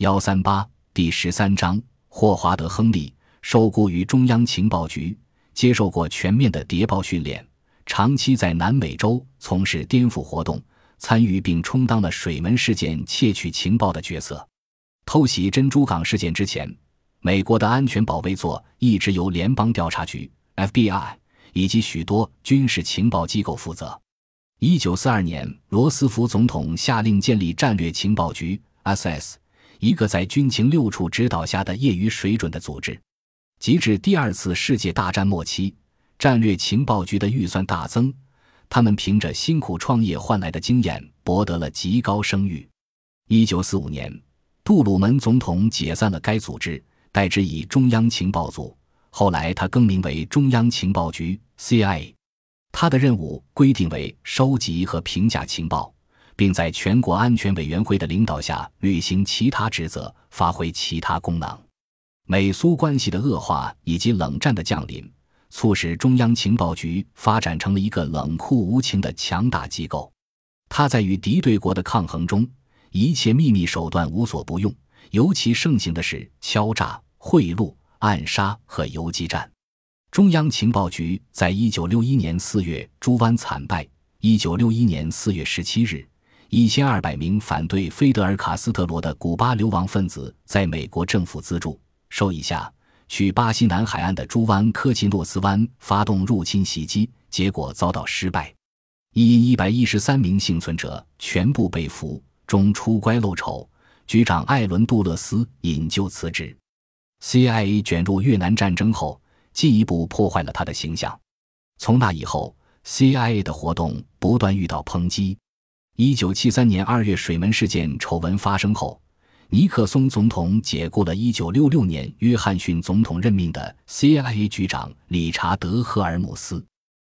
幺三八第十三章，霍华德·亨利受雇于中央情报局，接受过全面的谍报训练，长期在南美洲从事颠覆活动，参与并充当了水门事件窃取情报的角色。偷袭珍珠港事件之前，美国的安全保卫作一直由联邦调查局 （FBI） 以及许多军事情报机构负责。一九四二年，罗斯福总统下令建立战略情报局 （SS）。一个在军情六处指导下的业余水准的组织，及至第二次世界大战末期，战略情报局的预算大增，他们凭着辛苦创业换来的经验，博得了极高声誉。一九四五年，杜鲁门总统解散了该组织，代之以中央情报组，后来他更名为中央情报局 （CIA）。他的任务规定为收集和评价情报。并在全国安全委员会的领导下履行其他职责，发挥其他功能。美苏关系的恶化以及冷战的降临，促使中央情报局发展成了一个冷酷无情的强大机构。它在与敌对国的抗衡中，一切秘密手段无所不用，尤其盛行的是敲诈、贿赂、暗杀和游击战。中央情报局在一九六一年四月朱湾惨败。一九六一年四月十七日。一千二百名反对菲德尔·卡斯特罗的古巴流亡分子，在美国政府资助、授意下，去巴西南海岸的朱湾科奇诺斯湾发动入侵袭击，结果遭到失败。一一百一十三名幸存者全部被俘，中出乖露丑。局长艾伦·杜勒斯引咎辞职。CIA 卷入越南战争后，进一步破坏了他的形象。从那以后，CIA 的活动不断遇到抨击。一九七三年二月，水门事件丑闻发生后，尼克松总统解雇了一九六六年约翰逊总统任命的 CIA 局长理查德·赫尔姆斯。